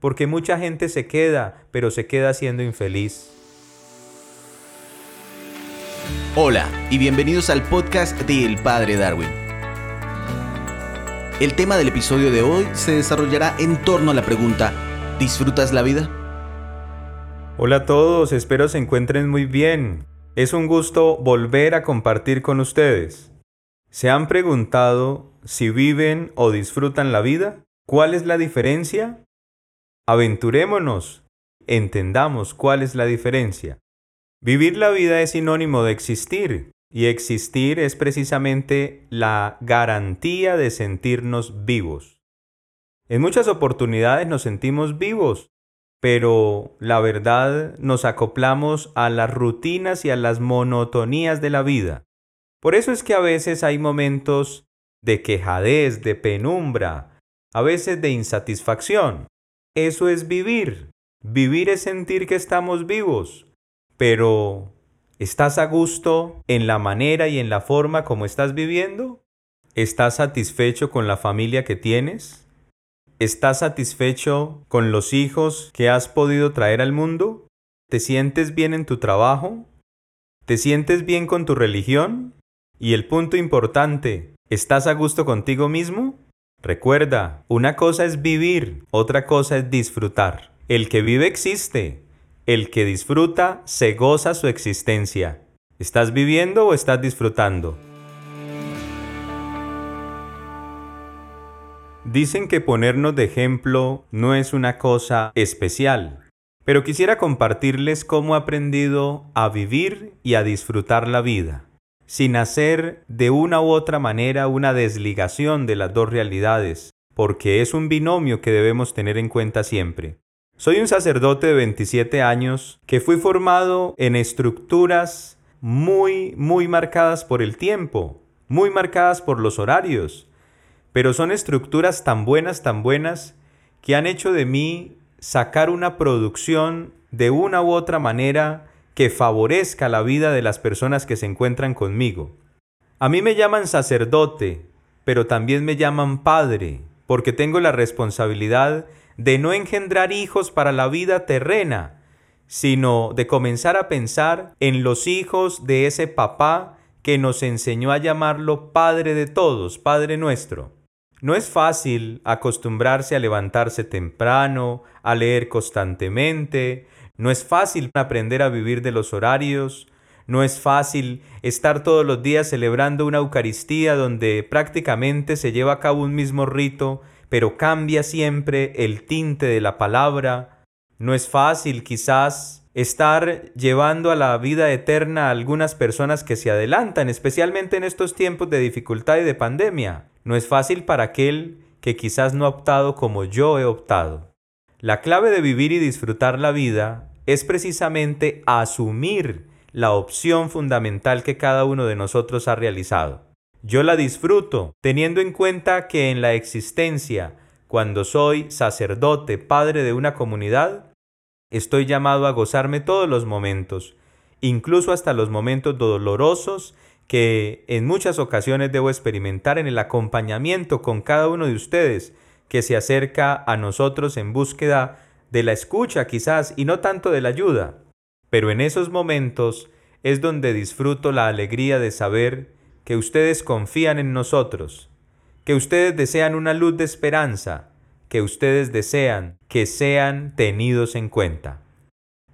porque mucha gente se queda, pero se queda siendo infeliz. Hola y bienvenidos al podcast de El Padre Darwin. El tema del episodio de hoy se desarrollará en torno a la pregunta, ¿disfrutas la vida? Hola a todos, espero se encuentren muy bien. Es un gusto volver a compartir con ustedes. ¿Se han preguntado si viven o disfrutan la vida? ¿Cuál es la diferencia? Aventurémonos, entendamos cuál es la diferencia. Vivir la vida es sinónimo de existir, y existir es precisamente la garantía de sentirnos vivos. En muchas oportunidades nos sentimos vivos, pero la verdad nos acoplamos a las rutinas y a las monotonías de la vida. Por eso es que a veces hay momentos de quejadez, de penumbra, a veces de insatisfacción. Eso es vivir. Vivir es sentir que estamos vivos. Pero, ¿estás a gusto en la manera y en la forma como estás viviendo? ¿Estás satisfecho con la familia que tienes? ¿Estás satisfecho con los hijos que has podido traer al mundo? ¿Te sientes bien en tu trabajo? ¿Te sientes bien con tu religión? Y el punto importante, ¿estás a gusto contigo mismo? Recuerda, una cosa es vivir, otra cosa es disfrutar. El que vive existe, el que disfruta se goza su existencia. ¿Estás viviendo o estás disfrutando? Dicen que ponernos de ejemplo no es una cosa especial, pero quisiera compartirles cómo he aprendido a vivir y a disfrutar la vida sin hacer de una u otra manera una desligación de las dos realidades, porque es un binomio que debemos tener en cuenta siempre. Soy un sacerdote de 27 años que fui formado en estructuras muy, muy marcadas por el tiempo, muy marcadas por los horarios, pero son estructuras tan buenas, tan buenas, que han hecho de mí sacar una producción de una u otra manera que favorezca la vida de las personas que se encuentran conmigo. A mí me llaman sacerdote, pero también me llaman padre, porque tengo la responsabilidad de no engendrar hijos para la vida terrena, sino de comenzar a pensar en los hijos de ese papá que nos enseñó a llamarlo Padre de todos, Padre nuestro. No es fácil acostumbrarse a levantarse temprano, a leer constantemente, no es fácil aprender a vivir de los horarios, no es fácil estar todos los días celebrando una Eucaristía donde prácticamente se lleva a cabo un mismo rito, pero cambia siempre el tinte de la palabra. No es fácil quizás estar llevando a la vida eterna a algunas personas que se adelantan, especialmente en estos tiempos de dificultad y de pandemia. No es fácil para aquel que quizás no ha optado como yo he optado. La clave de vivir y disfrutar la vida es precisamente asumir la opción fundamental que cada uno de nosotros ha realizado. Yo la disfruto teniendo en cuenta que en la existencia, cuando soy sacerdote, padre de una comunidad, estoy llamado a gozarme todos los momentos, incluso hasta los momentos dolorosos que en muchas ocasiones debo experimentar en el acompañamiento con cada uno de ustedes que se acerca a nosotros en búsqueda de la escucha quizás y no tanto de la ayuda. Pero en esos momentos es donde disfruto la alegría de saber que ustedes confían en nosotros, que ustedes desean una luz de esperanza, que ustedes desean que sean tenidos en cuenta.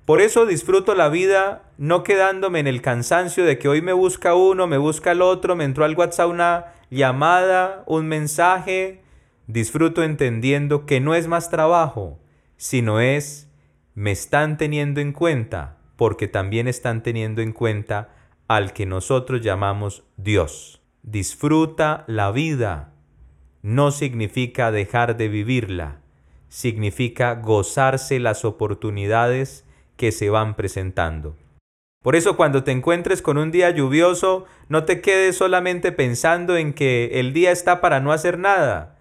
Por eso disfruto la vida no quedándome en el cansancio de que hoy me busca uno, me busca el otro, me entró al WhatsApp una llamada, un mensaje. Disfruto entendiendo que no es más trabajo, sino es, me están teniendo en cuenta porque también están teniendo en cuenta al que nosotros llamamos Dios. Disfruta la vida. No significa dejar de vivirla, significa gozarse las oportunidades que se van presentando. Por eso cuando te encuentres con un día lluvioso, no te quedes solamente pensando en que el día está para no hacer nada.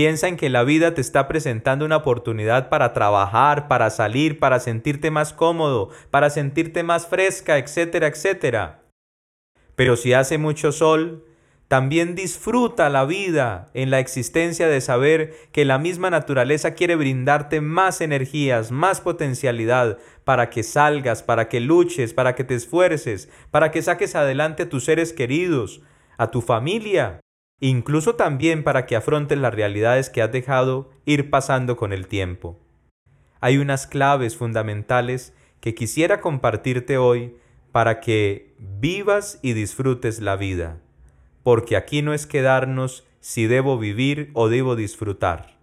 Piensa en que la vida te está presentando una oportunidad para trabajar, para salir, para sentirte más cómodo, para sentirte más fresca, etcétera, etcétera. Pero si hace mucho sol, También disfruta la vida en la existencia de saber que la misma naturaleza quiere brindarte más energías, más potencialidad para que salgas, para que luches, para que te esfuerces, para que saques adelante a tus seres queridos, a tu familia, incluso también para que afrontes las realidades que has dejado ir pasando con el tiempo. Hay unas claves fundamentales que quisiera compartirte hoy para que vivas y disfrutes la vida porque aquí no es quedarnos si debo vivir o debo disfrutar.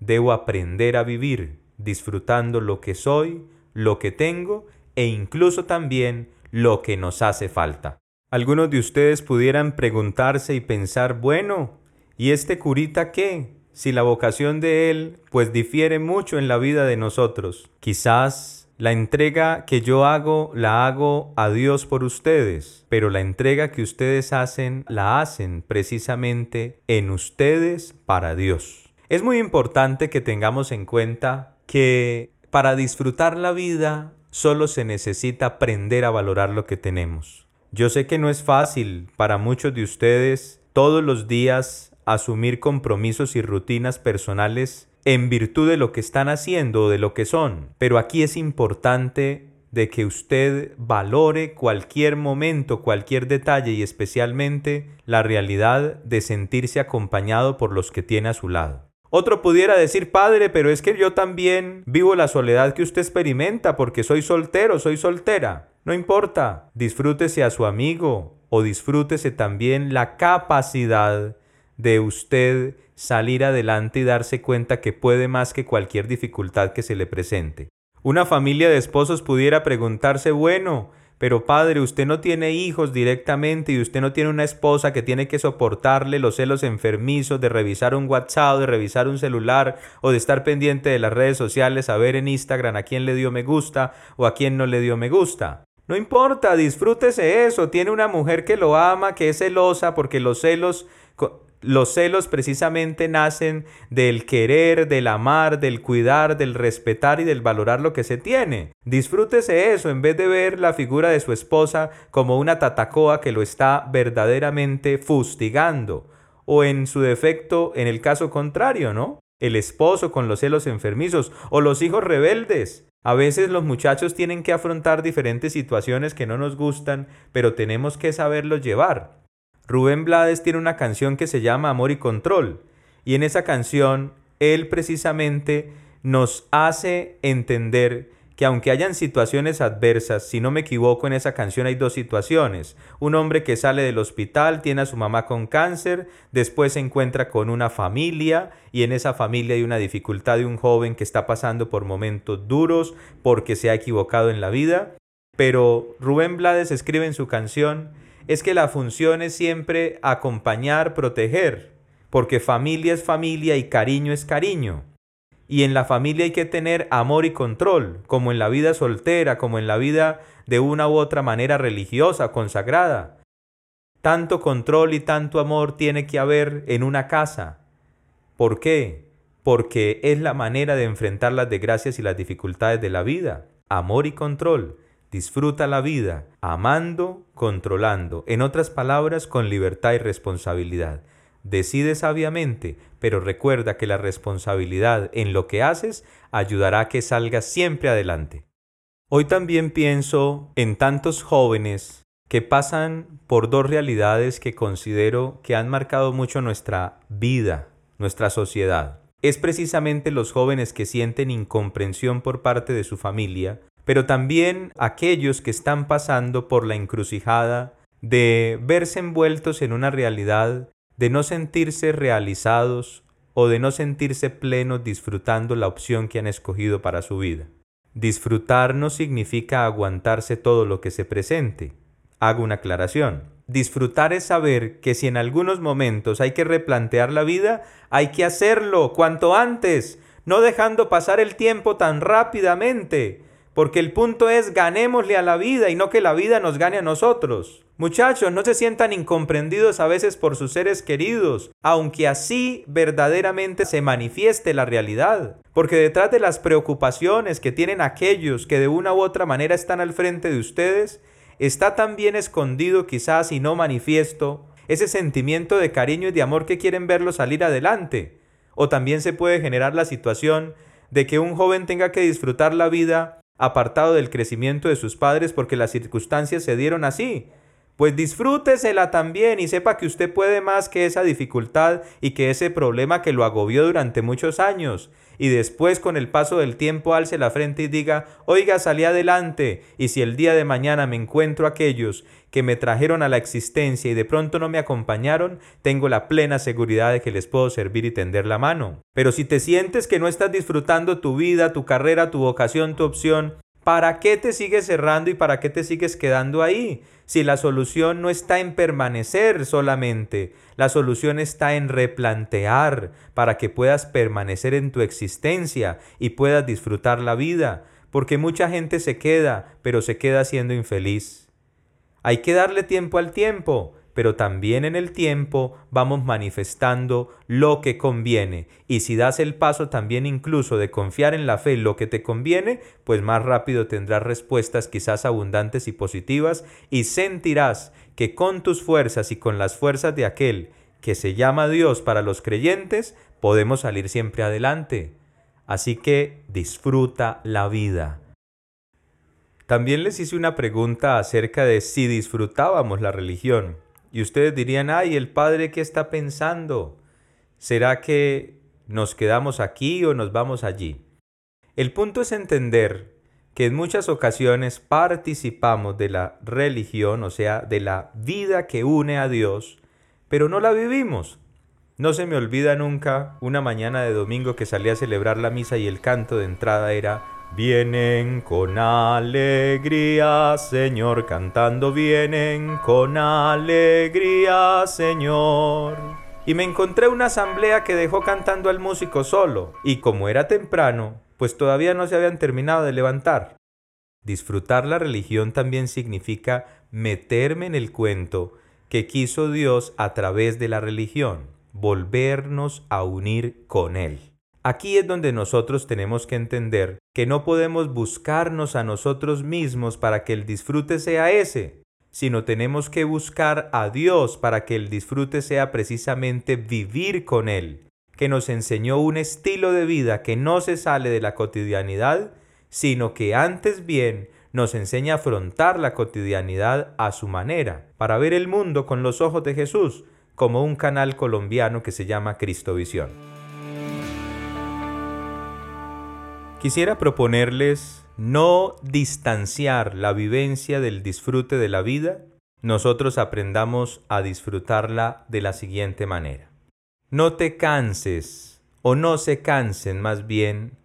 Debo aprender a vivir disfrutando lo que soy, lo que tengo e incluso también lo que nos hace falta. Algunos de ustedes pudieran preguntarse y pensar, bueno, ¿y este curita qué? Si la vocación de él pues difiere mucho en la vida de nosotros. Quizás la entrega que yo hago la hago a Dios por ustedes, pero la entrega que ustedes hacen la hacen precisamente en ustedes para Dios. Es muy importante que tengamos en cuenta que para disfrutar la vida solo se necesita aprender a valorar lo que tenemos. Yo sé que no es fácil para muchos de ustedes todos los días asumir compromisos y rutinas personales en virtud de lo que están haciendo o de lo que son. Pero aquí es importante de que usted valore cualquier momento, cualquier detalle y especialmente la realidad de sentirse acompañado por los que tiene a su lado. Otro pudiera decir, padre, pero es que yo también vivo la soledad que usted experimenta porque soy soltero, soy soltera. No importa, disfrútese a su amigo o disfrútese también la capacidad de usted salir adelante y darse cuenta que puede más que cualquier dificultad que se le presente. Una familia de esposos pudiera preguntarse, bueno, pero padre, usted no tiene hijos directamente y usted no tiene una esposa que tiene que soportarle los celos enfermizos de revisar un WhatsApp, de revisar un celular o de estar pendiente de las redes sociales, a ver en Instagram a quién le dio me gusta o a quién no le dio me gusta. No importa, disfrútese eso. Tiene una mujer que lo ama, que es celosa, porque los celos los celos precisamente nacen del querer, del amar, del cuidar, del respetar y del valorar lo que se tiene. Disfrútese eso en vez de ver la figura de su esposa como una tatacoa que lo está verdaderamente fustigando. O en su defecto, en el caso contrario, ¿no? El esposo con los celos enfermizos o los hijos rebeldes. A veces los muchachos tienen que afrontar diferentes situaciones que no nos gustan, pero tenemos que saberlos llevar. Rubén Blades tiene una canción que se llama Amor y Control. Y en esa canción, él precisamente nos hace entender que aunque hayan situaciones adversas, si no me equivoco en esa canción hay dos situaciones. Un hombre que sale del hospital, tiene a su mamá con cáncer, después se encuentra con una familia y en esa familia hay una dificultad de un joven que está pasando por momentos duros porque se ha equivocado en la vida. Pero Rubén Blades escribe en su canción es que la función es siempre acompañar, proteger, porque familia es familia y cariño es cariño. Y en la familia hay que tener amor y control, como en la vida soltera, como en la vida de una u otra manera religiosa, consagrada. Tanto control y tanto amor tiene que haber en una casa. ¿Por qué? Porque es la manera de enfrentar las desgracias y las dificultades de la vida. Amor y control. Disfruta la vida amando, controlando, en otras palabras, con libertad y responsabilidad. Decide sabiamente, pero recuerda que la responsabilidad en lo que haces ayudará a que salgas siempre adelante. Hoy también pienso en tantos jóvenes que pasan por dos realidades que considero que han marcado mucho nuestra vida, nuestra sociedad. Es precisamente los jóvenes que sienten incomprensión por parte de su familia pero también aquellos que están pasando por la encrucijada de verse envueltos en una realidad, de no sentirse realizados o de no sentirse plenos disfrutando la opción que han escogido para su vida. Disfrutar no significa aguantarse todo lo que se presente. Hago una aclaración. Disfrutar es saber que si en algunos momentos hay que replantear la vida, hay que hacerlo cuanto antes, no dejando pasar el tiempo tan rápidamente, porque el punto es ganémosle a la vida y no que la vida nos gane a nosotros. Muchachos, no se sientan incomprendidos a veces por sus seres queridos, aunque así verdaderamente se manifieste la realidad. Porque detrás de las preocupaciones que tienen aquellos que de una u otra manera están al frente de ustedes, está también escondido quizás y no manifiesto ese sentimiento de cariño y de amor que quieren verlo salir adelante. O también se puede generar la situación de que un joven tenga que disfrutar la vida apartado del crecimiento de sus padres porque las circunstancias se dieron así. Pues disfrútesela también y sepa que usted puede más que esa dificultad y que ese problema que lo agobió durante muchos años. Y después con el paso del tiempo alce la frente y diga, oiga, salí adelante. Y si el día de mañana me encuentro aquellos que me trajeron a la existencia y de pronto no me acompañaron, tengo la plena seguridad de que les puedo servir y tender la mano. Pero si te sientes que no estás disfrutando tu vida, tu carrera, tu vocación, tu opción, ¿para qué te sigues cerrando y para qué te sigues quedando ahí? Si la solución no está en permanecer solamente, la solución está en replantear para que puedas permanecer en tu existencia y puedas disfrutar la vida, porque mucha gente se queda, pero se queda siendo infeliz. Hay que darle tiempo al tiempo, pero también en el tiempo vamos manifestando lo que conviene. Y si das el paso también incluso de confiar en la fe lo que te conviene, pues más rápido tendrás respuestas quizás abundantes y positivas y sentirás que con tus fuerzas y con las fuerzas de aquel que se llama Dios para los creyentes, podemos salir siempre adelante. Así que disfruta la vida. También les hice una pregunta acerca de si disfrutábamos la religión. Y ustedes dirían, ay, el Padre, ¿qué está pensando? ¿Será que nos quedamos aquí o nos vamos allí? El punto es entender que en muchas ocasiones participamos de la religión, o sea, de la vida que une a Dios, pero no la vivimos. No se me olvida nunca una mañana de domingo que salí a celebrar la misa y el canto de entrada era Vienen con alegría, Señor, cantando vienen con alegría, Señor. Y me encontré una asamblea que dejó cantando al músico solo, y como era temprano, pues todavía no se habían terminado de levantar. Disfrutar la religión también significa meterme en el cuento que quiso Dios a través de la religión, volvernos a unir con Él. Aquí es donde nosotros tenemos que entender que no podemos buscarnos a nosotros mismos para que el disfrute sea ese, sino tenemos que buscar a Dios para que el disfrute sea precisamente vivir con Él, que nos enseñó un estilo de vida que no se sale de la cotidianidad, sino que antes bien nos enseña a afrontar la cotidianidad a su manera, para ver el mundo con los ojos de Jesús, como un canal colombiano que se llama Cristovisión. Quisiera proponerles no distanciar la vivencia del disfrute de la vida, nosotros aprendamos a disfrutarla de la siguiente manera. No te canses, o no se cansen más bien,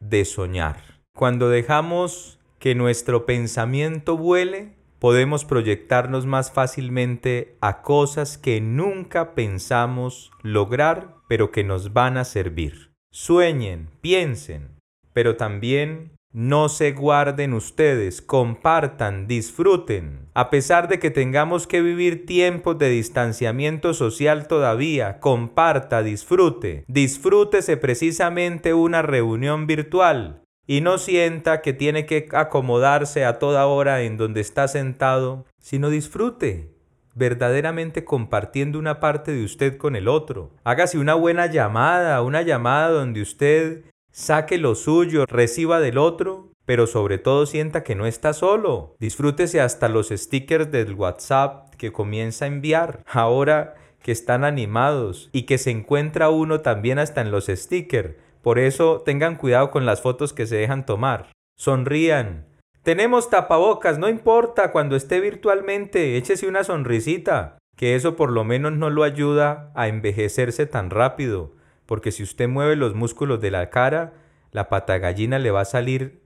de soñar. Cuando dejamos que nuestro pensamiento vuele, podemos proyectarnos más fácilmente a cosas que nunca pensamos lograr, pero que nos van a servir. Sueñen, piensen, pero también no se guarden ustedes, compartan, disfruten. A pesar de que tengamos que vivir tiempos de distanciamiento social todavía, comparta, disfrute. Disfrútese precisamente una reunión virtual y no sienta que tiene que acomodarse a toda hora en donde está sentado, sino disfrute verdaderamente compartiendo una parte de usted con el otro. Hágase una buena llamada, una llamada donde usted saque lo suyo, reciba del otro, pero sobre todo sienta que no está solo. Disfrútese hasta los stickers del WhatsApp que comienza a enviar. Ahora que están animados y que se encuentra uno también hasta en los stickers. Por eso tengan cuidado con las fotos que se dejan tomar. Sonrían. Tenemos tapabocas, no importa cuando esté virtualmente, échese una sonrisita, que eso por lo menos no lo ayuda a envejecerse tan rápido porque si usted mueve los músculos de la cara, la pata gallina le va a salir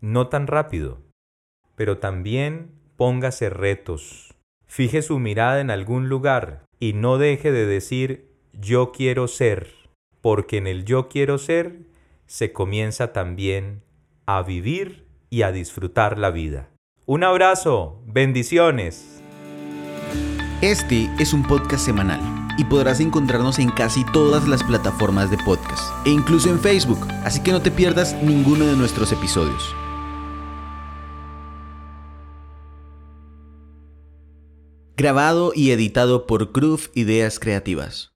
no tan rápido. Pero también póngase retos. Fije su mirada en algún lugar y no deje de decir yo quiero ser, porque en el yo quiero ser se comienza también a vivir y a disfrutar la vida. Un abrazo, bendiciones. Este es un podcast semanal y podrás encontrarnos en casi todas las plataformas de podcast e incluso en Facebook, así que no te pierdas ninguno de nuestros episodios. grabado y editado por Groove Ideas Creativas.